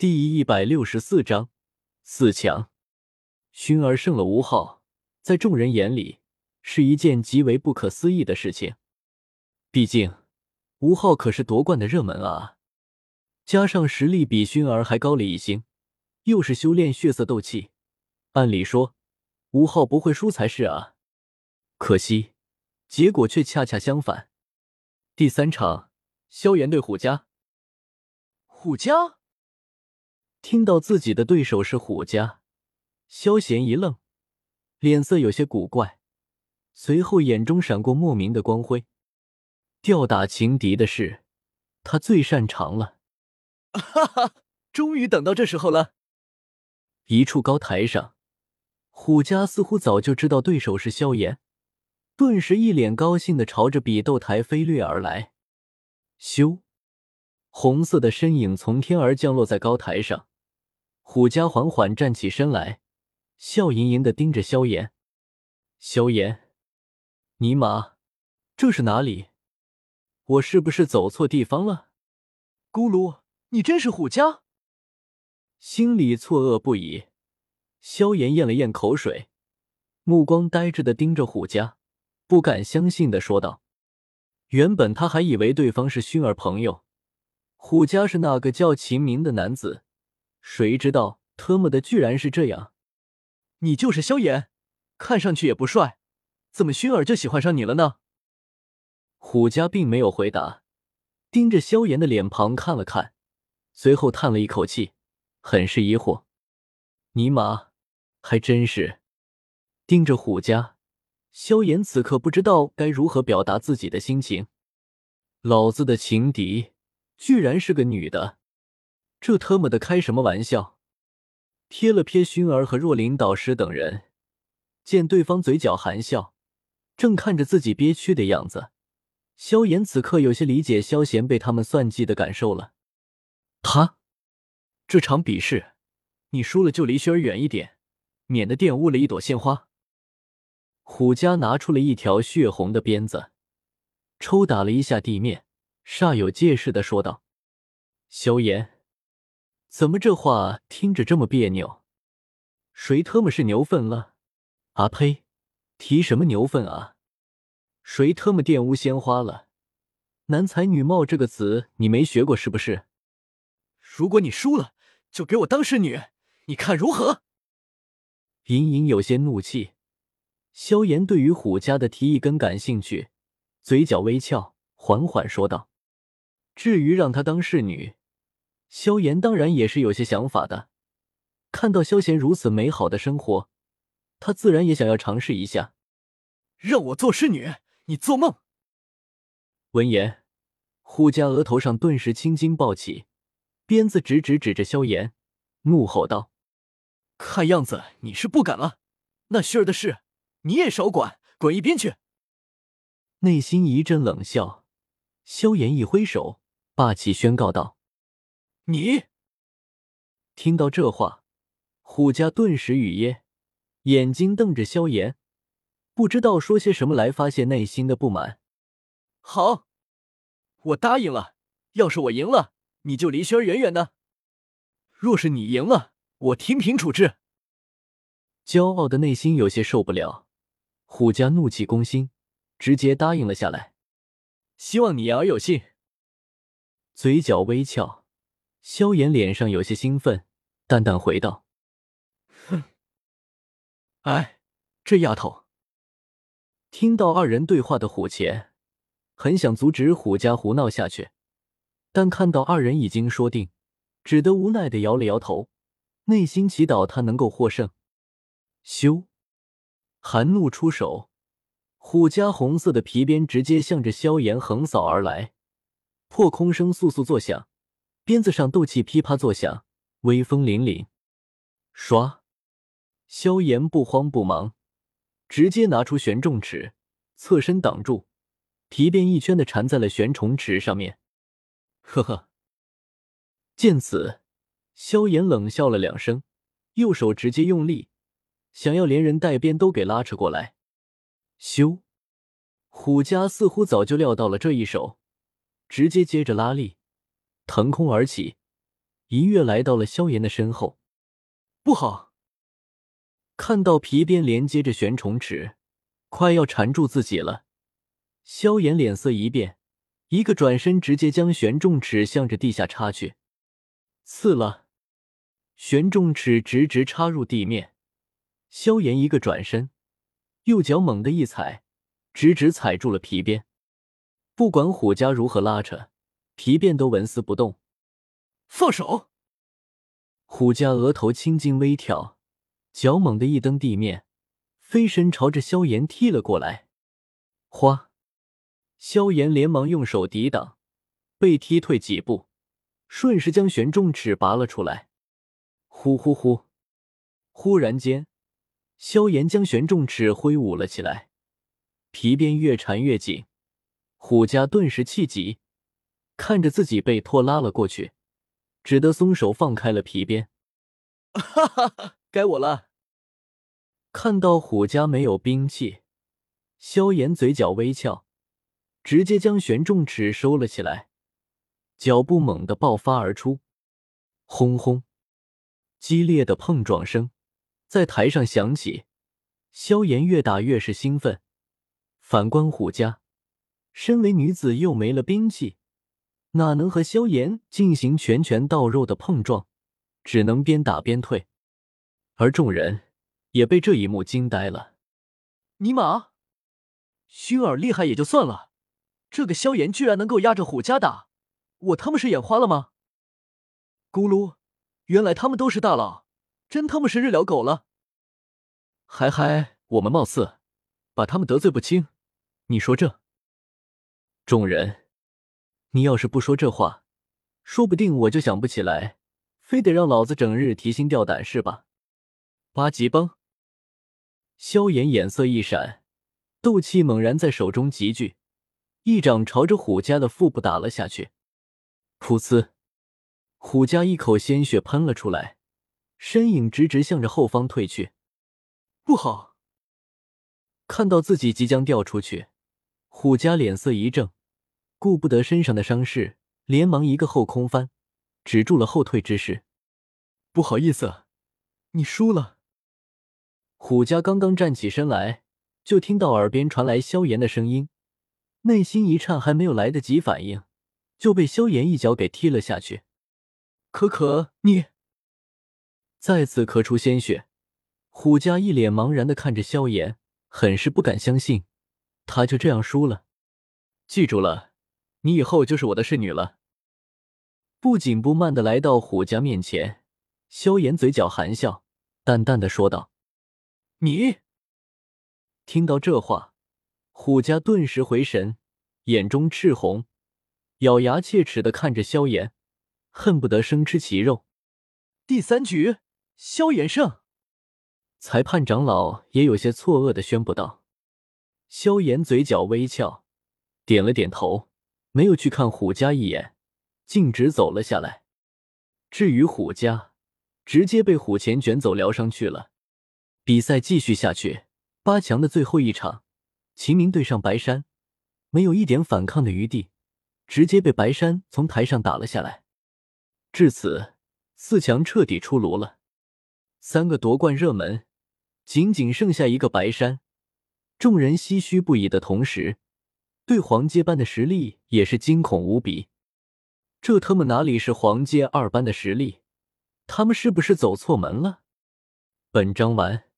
第一百六十四章四强。熏儿胜了吴昊，在众人眼里是一件极为不可思议的事情。毕竟吴昊可是夺冠的热门啊，加上实力比熏儿还高了一星，又是修炼血色斗气，按理说吴昊不会输才是啊。可惜结果却恰恰相反。第三场，萧炎对虎家。虎家。听到自己的对手是虎家，萧贤一愣，脸色有些古怪，随后眼中闪过莫名的光辉。吊打情敌的事，他最擅长了。哈哈，终于等到这时候了。一处高台上，虎家似乎早就知道对手是萧炎，顿时一脸高兴的朝着比斗台飞掠而来。咻，红色的身影从天而降落在高台上。虎家缓缓站起身来，笑盈盈的盯着萧炎。萧炎，尼玛，这是哪里？我是不是走错地方了？咕噜，你真是虎家？心里错愕不已。萧炎咽了咽口水，目光呆滞的盯着虎家，不敢相信的说道：“原本他还以为对方是熏儿朋友，虎家是那个叫秦明的男子。”谁知道特么的居然是这样！你就是萧炎，看上去也不帅，怎么熏儿就喜欢上你了呢？虎家并没有回答，盯着萧炎的脸庞看了看，随后叹了一口气，很是疑惑。尼玛，还真是！盯着虎家，萧炎此刻不知道该如何表达自己的心情。老子的情敌居然是个女的！这特么的开什么玩笑！瞥了瞥熏儿和若琳导师等人，见对方嘴角含笑，正看着自己憋屈的样子，萧炎此刻有些理解萧贤被他们算计的感受了。他这场比试，你输了就离熏儿远一点，免得玷污了一朵鲜花。虎家拿出了一条血红的鞭子，抽打了一下地面，煞有介事的说道：“萧炎。”怎么这话听着这么别扭？谁特么是牛粪了？啊呸！提什么牛粪啊？谁特么玷污鲜花了？男才女貌这个词你没学过是不是？如果你输了，就给我当侍女，你看如何？隐隐有些怒气。萧炎对于虎家的提议更感兴趣，嘴角微翘，缓缓说道：“至于让她当侍女。”萧炎当然也是有些想法的，看到萧贤如此美好的生活，他自然也想要尝试一下。让我做侍女，你做梦！闻言，虎家额头上顿时青筋暴起，鞭子直直指着萧炎，怒吼道：“看样子你是不敢了，那旭儿的事你也少管，滚一边去！”内心一阵冷笑，萧炎一挥手，霸气宣告道。你听到这话，虎家顿时语噎，眼睛瞪着萧炎，不知道说些什么来发泄内心的不满。好，我答应了。要是我赢了，你就离轩儿远远的；若是你赢了，我听凭处置。骄傲的内心有些受不了，虎家怒气攻心，直接答应了下来。希望你言而有信。嘴角微翘。萧炎脸上有些兴奋，淡淡回道：“哼，哎，这丫头。”听到二人对话的虎钳，很想阻止虎家胡闹下去，但看到二人已经说定，只得无奈的摇了摇头，内心祈祷他能够获胜。咻，寒怒出手，虎家红色的皮鞭直接向着萧炎横扫而来，破空声簌簌作响。鞭子上斗气噼啪作响，威风凛凛。唰，萧炎不慌不忙，直接拿出玄重尺，侧身挡住，皮鞭一圈的缠在了玄重尺上面。呵呵。见此，萧炎冷笑了两声，右手直接用力，想要连人带鞭都给拉扯过来。咻！虎家似乎早就料到了这一手，直接接着拉力。腾空而起，一跃来到了萧炎的身后。不好！看到皮鞭连接着玄虫尺，快要缠住自己了，萧炎脸色一变，一个转身，直接将玄重尺向着地下插去。刺了，玄重尺直直插入地面。萧炎一个转身，右脚猛地一踩，直直踩住了皮鞭。不管虎家如何拉扯，皮鞭都纹丝不动。放手！虎家额头青筋微跳，脚猛地一蹬地面，飞身朝着萧炎踢了过来。哗！萧炎连忙用手抵挡，被踢退几步，顺势将玄重尺拔了出来。呼呼呼！忽然间，萧炎将玄重尺挥舞了起来，皮鞭越缠越紧。虎家顿时气急，看着自己被拖拉了过去。只得松手放开了皮鞭，哈哈哈！该我了。看到虎家没有兵器，萧炎嘴角微翘，直接将玄重尺收了起来，脚步猛地爆发而出，轰轰！激烈的碰撞声在台上响起。萧炎越打越是兴奋。反观虎家，身为女子又没了兵器。哪能和萧炎进行拳拳到肉的碰撞，只能边打边退，而众人也被这一幕惊呆了。尼玛，薰儿厉害也就算了，这个萧炎居然能够压着虎家打，我他妈是眼花了吗？咕噜，原来他们都是大佬，真他妈是日了狗了。嗨嗨，我们貌似把他们得罪不轻，你说这？众人。你要是不说这话，说不定我就想不起来，非得让老子整日提心吊胆是吧？八级崩！萧炎眼色一闪，斗气猛然在手中集聚，一掌朝着虎家的腹部打了下去。噗呲！虎家一口鲜血喷了出来，身影直直向着后方退去。不好！看到自己即将掉出去，虎家脸色一正。顾不得身上的伤势，连忙一个后空翻，止住了后退之势。不好意思，你输了。虎家刚刚站起身来，就听到耳边传来萧炎的声音，内心一颤，还没有来得及反应，就被萧炎一脚给踢了下去。可可，你再次咳出鲜血，虎家一脸茫然的看着萧炎，很是不敢相信，他就这样输了。记住了。你以后就是我的侍女了。不紧不慢的来到虎家面前，萧炎嘴角含笑，淡淡的说道：“你。”听到这话，虎家顿时回神，眼中赤红，咬牙切齿的看着萧炎，恨不得生吃其肉。第三局，萧炎胜。裁判长老也有些错愕的宣布道。萧炎嘴角微翘，点了点头。没有去看虎家一眼，径直走了下来。至于虎家，直接被虎钳卷走疗伤去了。比赛继续下去，八强的最后一场，秦明对上白山，没有一点反抗的余地，直接被白山从台上打了下来。至此，四强彻底出炉了。三个夺冠热门，仅仅剩下一个白山，众人唏嘘不已的同时。对黄阶班的实力也是惊恐无比，这他妈哪里是黄阶二班的实力？他们是不是走错门了？本章完。